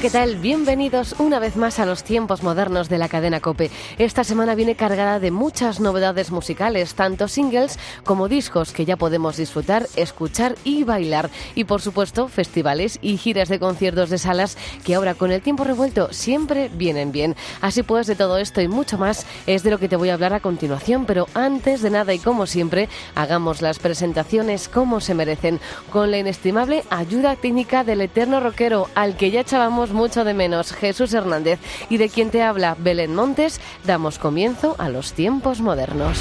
¿Qué tal? Bienvenidos una vez más a los tiempos modernos de la cadena Cope. Esta semana viene cargada de muchas novedades musicales, tanto singles como discos que ya podemos disfrutar, escuchar y bailar. Y por supuesto, festivales y giras de conciertos de salas que ahora con el tiempo revuelto siempre vienen bien. Así pues, de todo esto y mucho más es de lo que te voy a hablar a continuación, pero antes de nada y como siempre, hagamos las presentaciones como se merecen, con la inestimable ayuda técnica del eterno rockero al que ya echábamos mucho de menos, Jesús Hernández, y de quien te habla Belén Montes, damos comienzo a los tiempos modernos.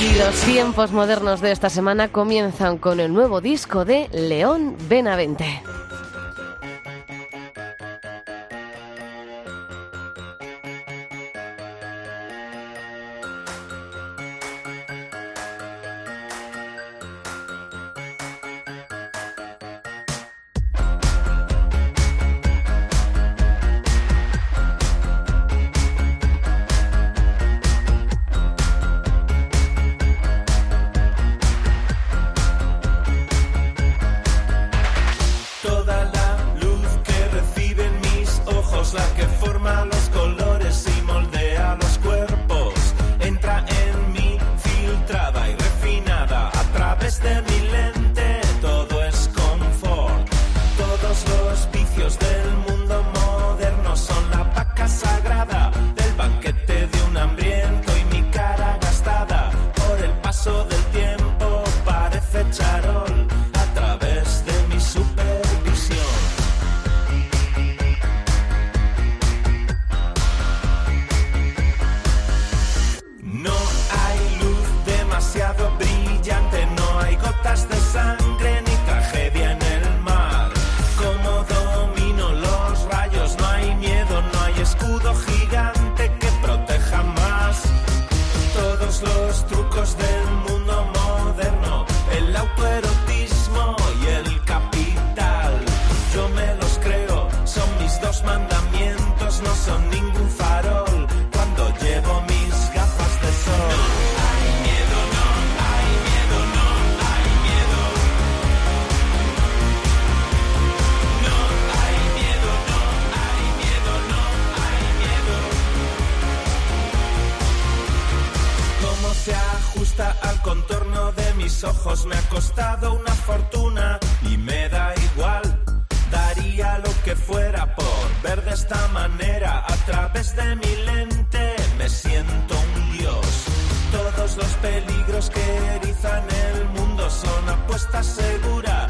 Y los tiempos modernos de esta semana comienzan con el nuevo disco de León Benavente. Los trucos del mundo moderno, el autoerotismo mis ojos me ha costado una fortuna y me da igual. Daría lo que fuera por ver de esta manera a través de mi lente. Me siento un dios. Todos los peligros que erizan el mundo son apuesta segura,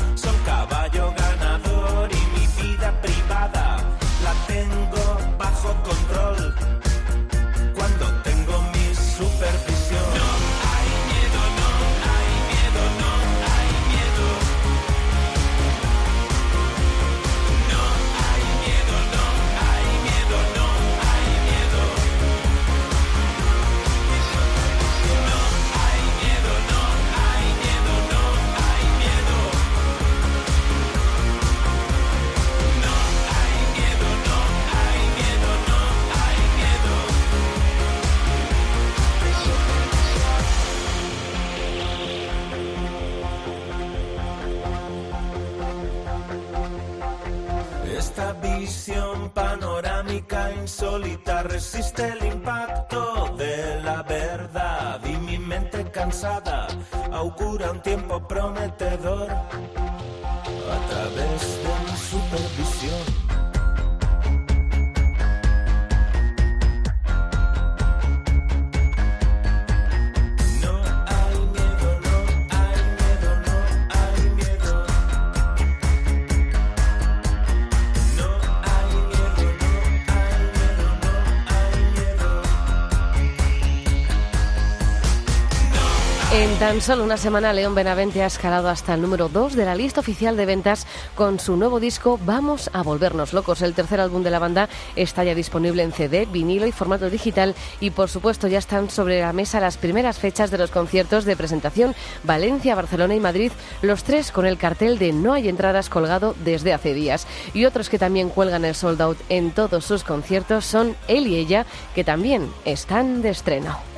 Tan solo una semana, León Benavente ha escalado hasta el número 2 de la lista oficial de ventas con su nuevo disco Vamos a volvernos locos. El tercer álbum de la banda está ya disponible en CD, vinilo y formato digital y por supuesto ya están sobre la mesa las primeras fechas de los conciertos de presentación Valencia, Barcelona y Madrid, los tres con el cartel de No hay entradas colgado desde hace días. Y otros que también cuelgan el sold out en todos sus conciertos son él y ella, que también están de estreno.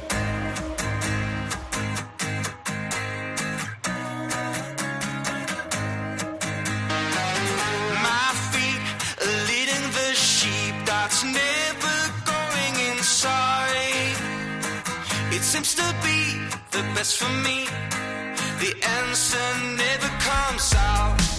Best for me. The answer never comes out.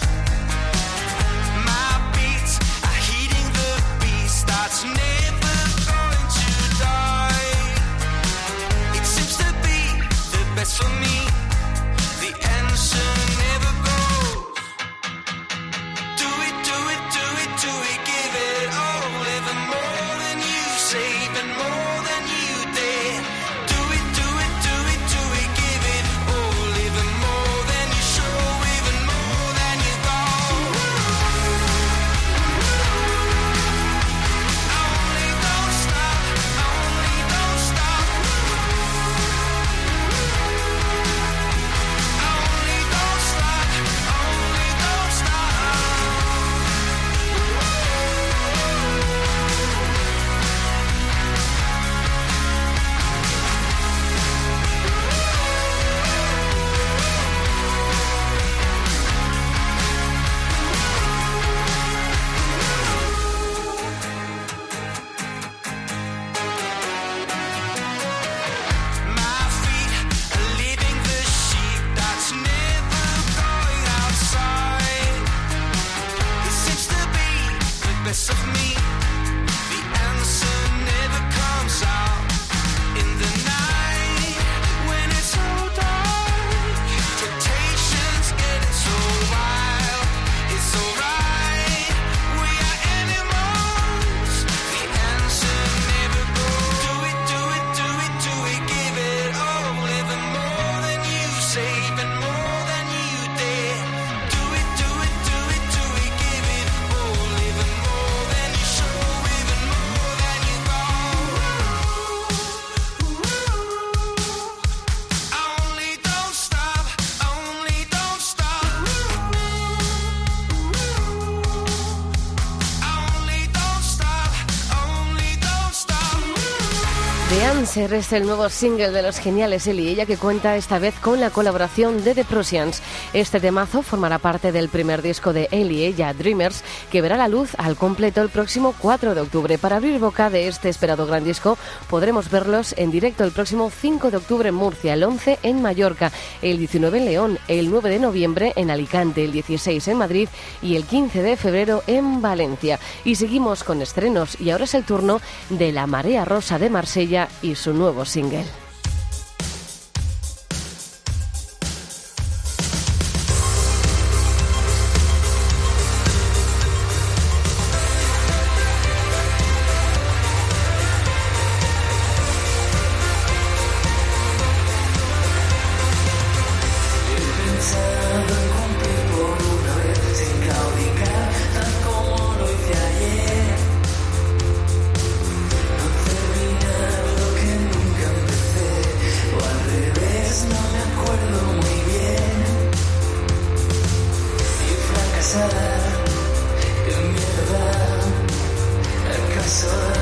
Answer es el nuevo single de los geniales Él y ella que cuenta esta vez con la colaboración de The Prussians. Este temazo formará parte del primer disco de Él y ella, Dreamers, que verá la luz al completo el próximo 4 de octubre. Para abrir boca de este esperado gran disco podremos verlos en directo el próximo 5 de octubre en Murcia, el 11 en Mallorca, el 19 en León, el 9 de noviembre en Alicante, el 16 en Madrid y el 15 de febrero en Valencia. Y seguimos con estrenos y ahora es el turno de La Marea Rosa de Marsella y su nuevo single. Si estoy condenado a perder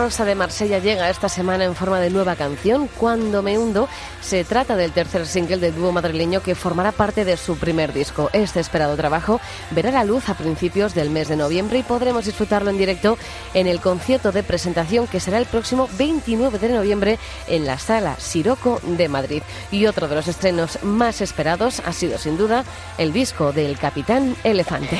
Rosa de Marsella llega esta semana en forma de nueva canción, Cuando me hundo. Se trata del tercer single del dúo madrileño que formará parte de su primer disco. Este esperado trabajo verá la luz a principios del mes de noviembre y podremos disfrutarlo en directo en el concierto de presentación que será el próximo 29 de noviembre en la sala Siroco de Madrid. Y otro de los estrenos más esperados ha sido sin duda el disco del Capitán Elefante.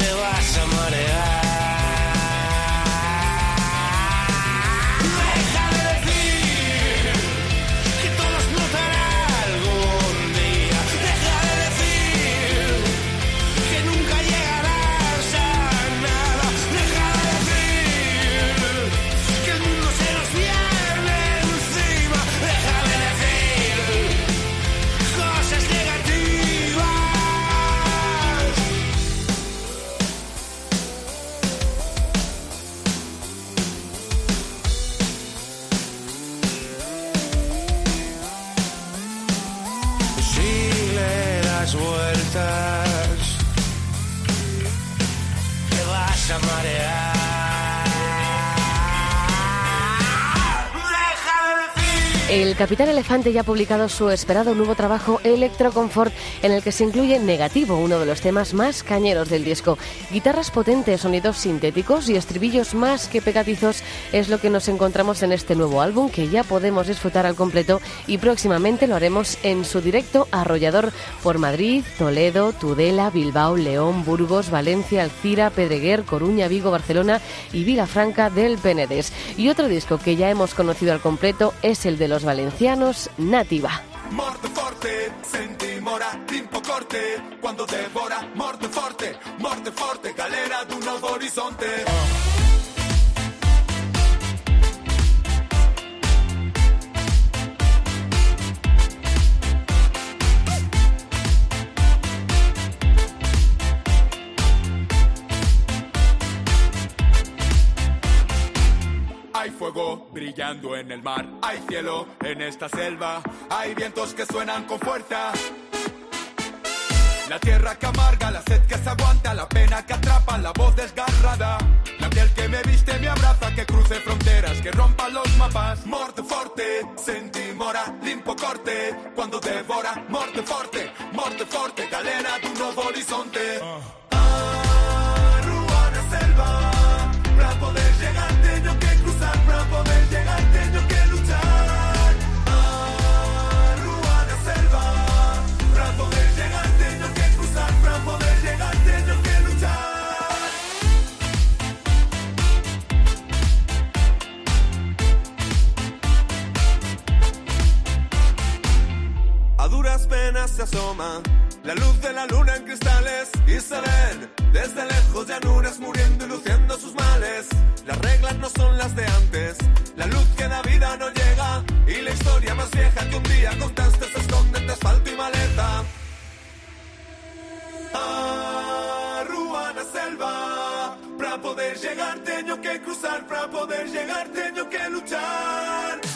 Te vas a marear. El Capitán Elefante ya ha publicado su esperado nuevo trabajo Electroconfort, en el que se incluye Negativo, uno de los temas más cañeros del disco. Guitarras potentes, sonidos sintéticos y estribillos más que pegatizos es lo que nos encontramos en este nuevo álbum que ya podemos disfrutar al completo y próximamente lo haremos en su directo arrollador por Madrid, Toledo, Tudela, Bilbao, León, Burgos, Valencia, Alcira, Pedreguer, Coruña, Vigo, Barcelona y Vilafranca del Penedés. Y otro disco que ya hemos conocido al completo es el de los valencianos Nativa. Morte forte, senti mora, limpo corte, quando devora, morte forte, morte forte, galera d'un nuovo orizzonte. Hay fuego brillando en el mar, hay cielo en esta selva, hay vientos que suenan con fuerza. La tierra que amarga, la sed que se aguanta, la pena que atrapa, la voz desgarrada. La piel que me viste me abraza, que cruce fronteras, que rompa los mapas. Morte forte, senti mora, limpo corte, quando devora, asoma la luz de la luna en cristales y se ven desde lejos llanuras muriendo y luciendo sus males. Las reglas no son las de antes, la luz que da vida no llega y la historia más vieja que un día contaste se esconde entre asfalto y maleta. A Ruana selva, para poder llegar tengo que cruzar, para poder llegar tengo que luchar.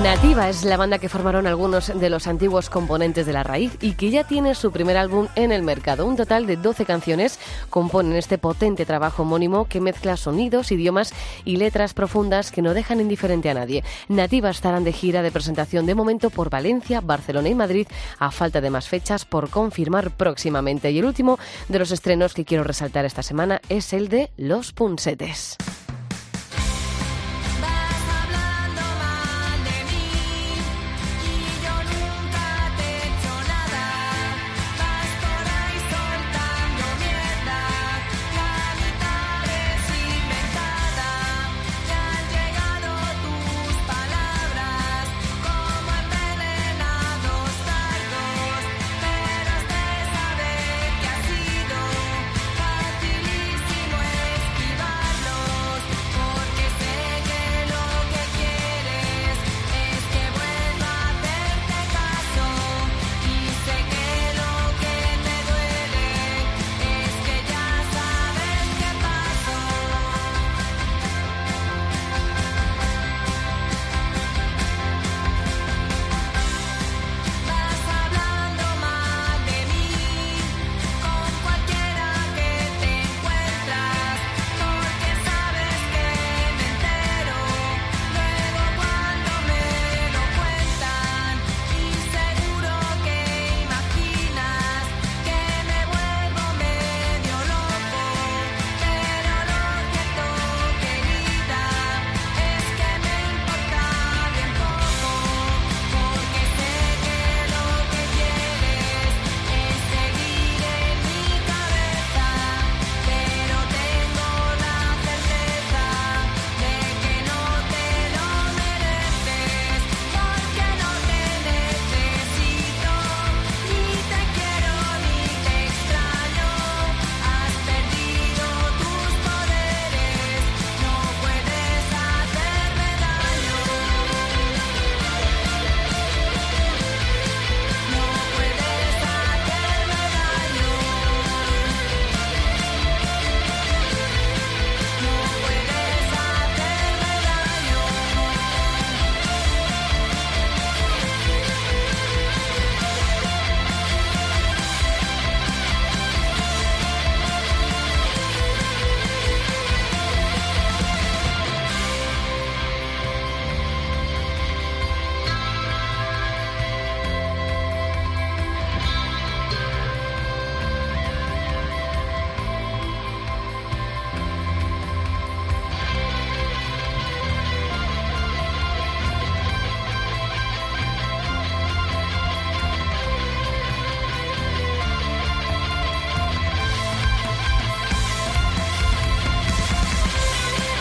Nativa es la banda que formaron algunos de los antiguos componentes de La Raíz y que ya tiene su primer álbum en el mercado. Un total de 12 canciones componen este potente trabajo homónimo que mezcla sonidos, idiomas y letras profundas que no dejan indiferente a nadie. Nativa estarán de gira de presentación de momento por Valencia, Barcelona y Madrid, a falta de más fechas por confirmar próximamente. Y el último de los estrenos que quiero resaltar esta semana es el de Los Punsetes.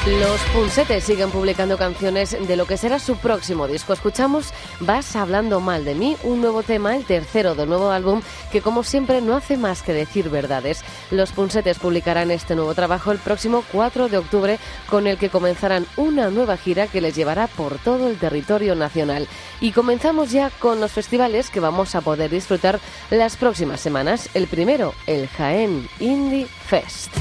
Los Punsetes siguen publicando canciones de lo que será su próximo disco. Escuchamos Vas hablando mal de mí, un nuevo tema, el tercero del nuevo álbum, que como siempre no hace más que decir verdades. Los Punsetes publicarán este nuevo trabajo el próximo 4 de octubre, con el que comenzarán una nueva gira que les llevará por todo el territorio nacional. Y comenzamos ya con los festivales que vamos a poder disfrutar las próximas semanas. El primero, el Jaén Indie Fest.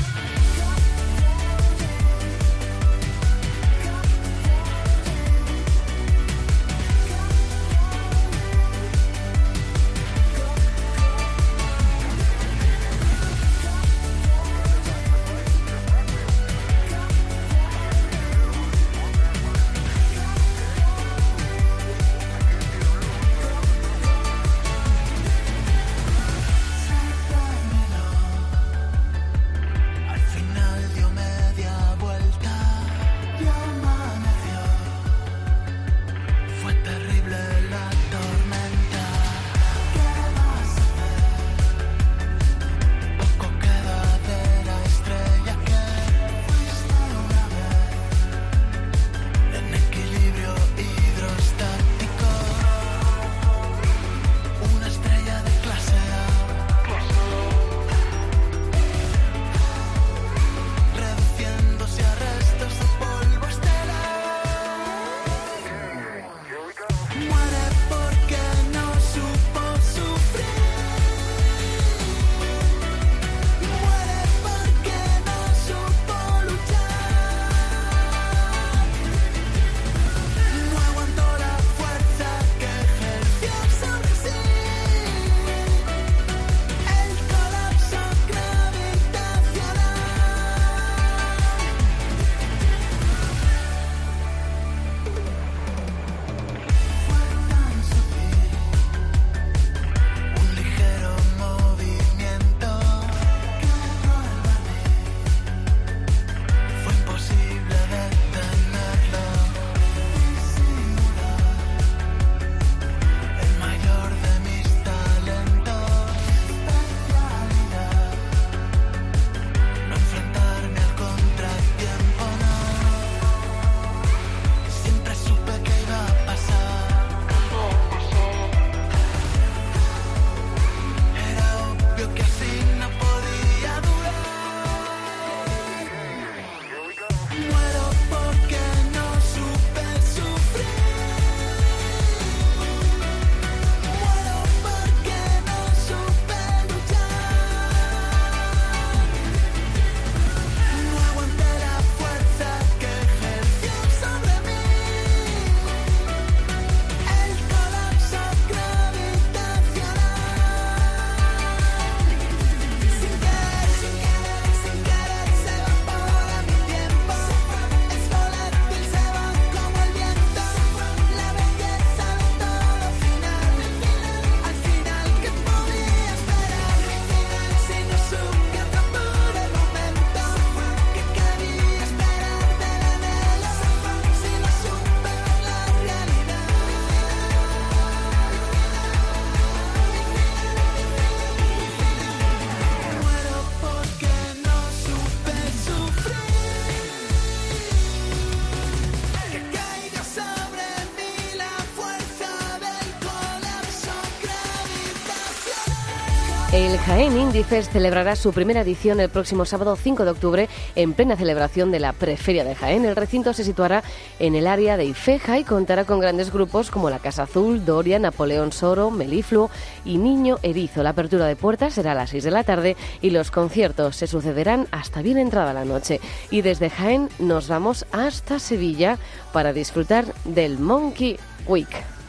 Jaén Indie Fest celebrará su primera edición el próximo sábado 5 de octubre en plena celebración de la Preferia de Jaén. El recinto se situará en el área de Ifeja y contará con grandes grupos como la Casa Azul, Doria, Napoleón Soro, Melifluo y Niño Erizo. La apertura de puertas será a las 6 de la tarde y los conciertos se sucederán hasta bien entrada la noche. Y desde Jaén nos vamos hasta Sevilla para disfrutar del Monkey Week.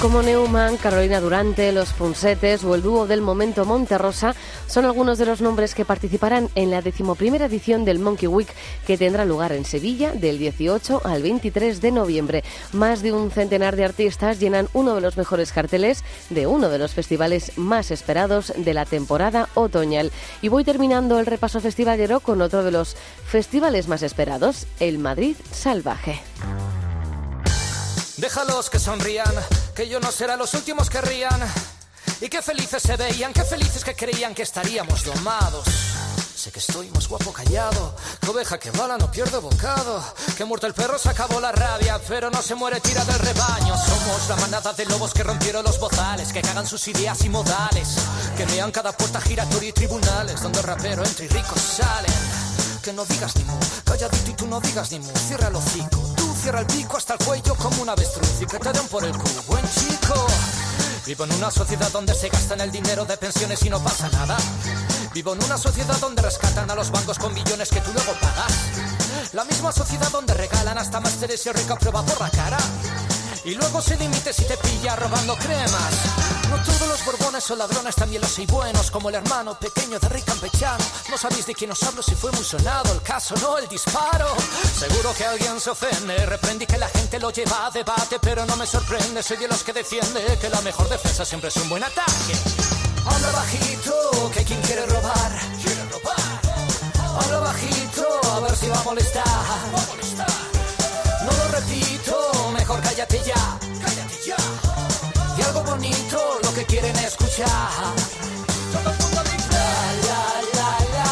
Como Neumann, Carolina Durante, Los Punsetes o el dúo del momento Monterrosa son algunos de los nombres que participarán en la decimoprimera edición del Monkey Week que tendrá lugar en Sevilla del 18 al 23 de noviembre. Más de un centenar de artistas llenan uno de los mejores carteles de uno de los festivales más esperados de la temporada otoñal. Y voy terminando el repaso festivalero con otro de los festivales más esperados, el Madrid Salvaje. Déjalos que sonrían, que yo no será los últimos que rían. Y qué felices se veían, qué felices que creían que estaríamos domados. Sé que estoy más guapo callado, que oveja que bala no pierde bocado. Que muerto el perro se acabó la rabia, pero no se muere tira del rebaño. Somos la manada de lobos que rompieron los bozales, que cagan sus ideas y modales. Que vean cada puerta giratoria y tribunales, donde el rapero entra y ricos salen. Que no digas ni mu, calladito y tú no digas ni mu, cierra el hocico. Cierra el pico hasta el cuello como un avestruz y que te den por el culo, buen chico. Vivo en una sociedad donde se gastan el dinero de pensiones y no pasa nada. Vivo en una sociedad donde rescatan a los bancos con billones que tú luego pagas. La misma sociedad donde regalan hasta másteres y rica prueba por la cara. Y luego se limite si te pilla robando cremas. No todos los borbones son ladrones, también los hay buenos, como el hermano pequeño de Rey Campechano. No sabéis de quién os hablo si fue muy sonado el caso, no el disparo. Seguro que alguien se ofende, reprendí que la gente lo lleva a debate, pero no me sorprende, soy de los que defiende que la mejor defensa siempre es un buen ataque. Habla bajito, que quien quiere robar, quiere robar. Habla bajito, si va a molestar. No lo repito, mejor cállate ya. Cállate ya. Y algo bonito lo que quieren escuchar. Todo el mundo dice. La, la, la.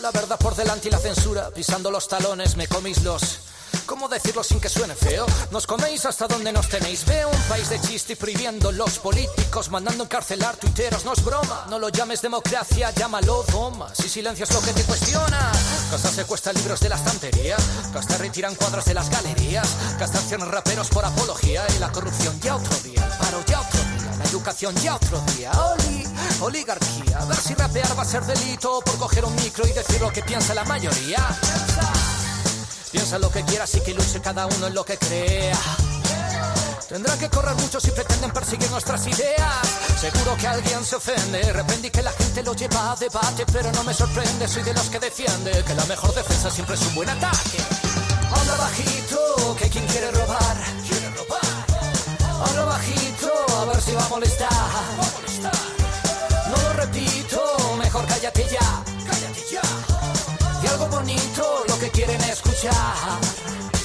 La verdad por delante y la censura, pisando los talones me comís los ¿Cómo decirlo sin que suene feo? Nos coméis hasta donde nos tenéis. Veo un país de chiste y prohibiendo los políticos, mandando encarcelar tuiteros. No es broma, no lo llames democracia, llámalo doma. Si silencio es lo que te cuestiona. Casa secuestra libros de la estantería. Casta retiran cuadros de las galerías. Casta acciones raperos por apología. Y la corrupción ya otro día. El paro ya otro día. La educación ya otro día. Oli, oligarquía. A ver si rapear va a ser delito por coger un micro y decir lo que piensa la mayoría. Piensa. Lo que quieras y que luche cada uno en lo que crea. Tendrán que correr mucho si pretenden perseguir nuestras ideas. Seguro que alguien se ofende. Repente que la gente lo lleva a debate, pero no me sorprende. Soy de los que defiende que la mejor defensa siempre es un buen ataque. Habla bajito, que quien quiere robar, quiere. Habla bajito, a ver si va a molestar. No lo repito, mejor cállate ya. Cállate ya. Y algo bonito, quieren escuchar.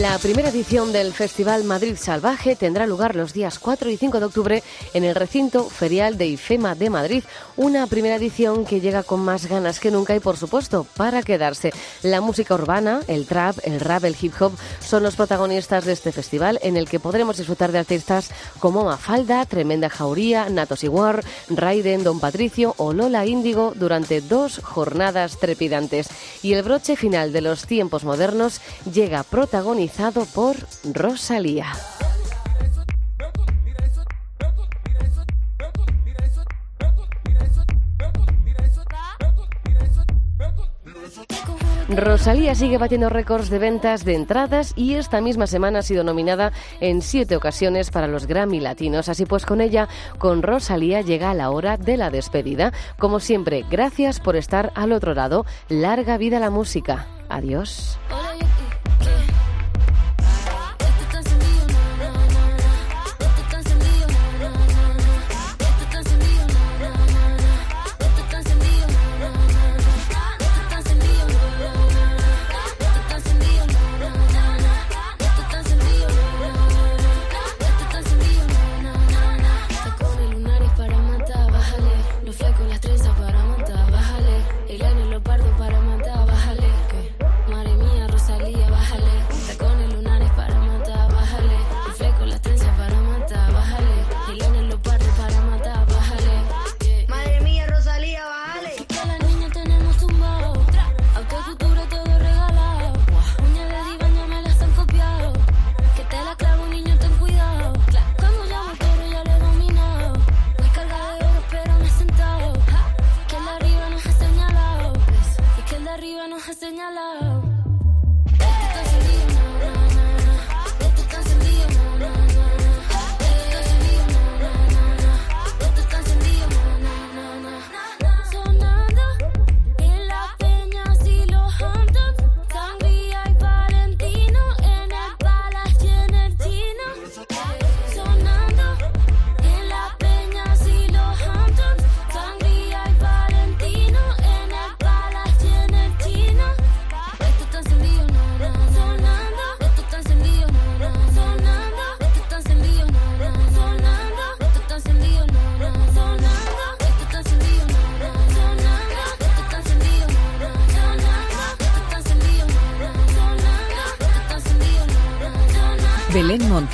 La primera edición del Festival Madrid Salvaje tendrá lugar los días 4 y 5 de octubre en el recinto ferial de IFEMA de Madrid. Una primera edición que llega con más ganas que nunca y, por supuesto, para quedarse. La música urbana, el trap, el rap, el hip hop son los protagonistas de este festival en el que podremos disfrutar de artistas como Mafalda, Tremenda Jauría, Natos Iguar, Raiden, Don Patricio o Lola Índigo durante dos jornadas trepidantes. Y el broche final de los tiempos modernos llega protagonizado por Rosalía. Rosalía sigue batiendo récords de ventas de entradas y esta misma semana ha sido nominada en siete ocasiones para los Grammy Latinos. Así pues, con ella, con Rosalía llega la hora de la despedida. Como siempre, gracias por estar al otro lado. Larga vida la música. Adiós. Señalado.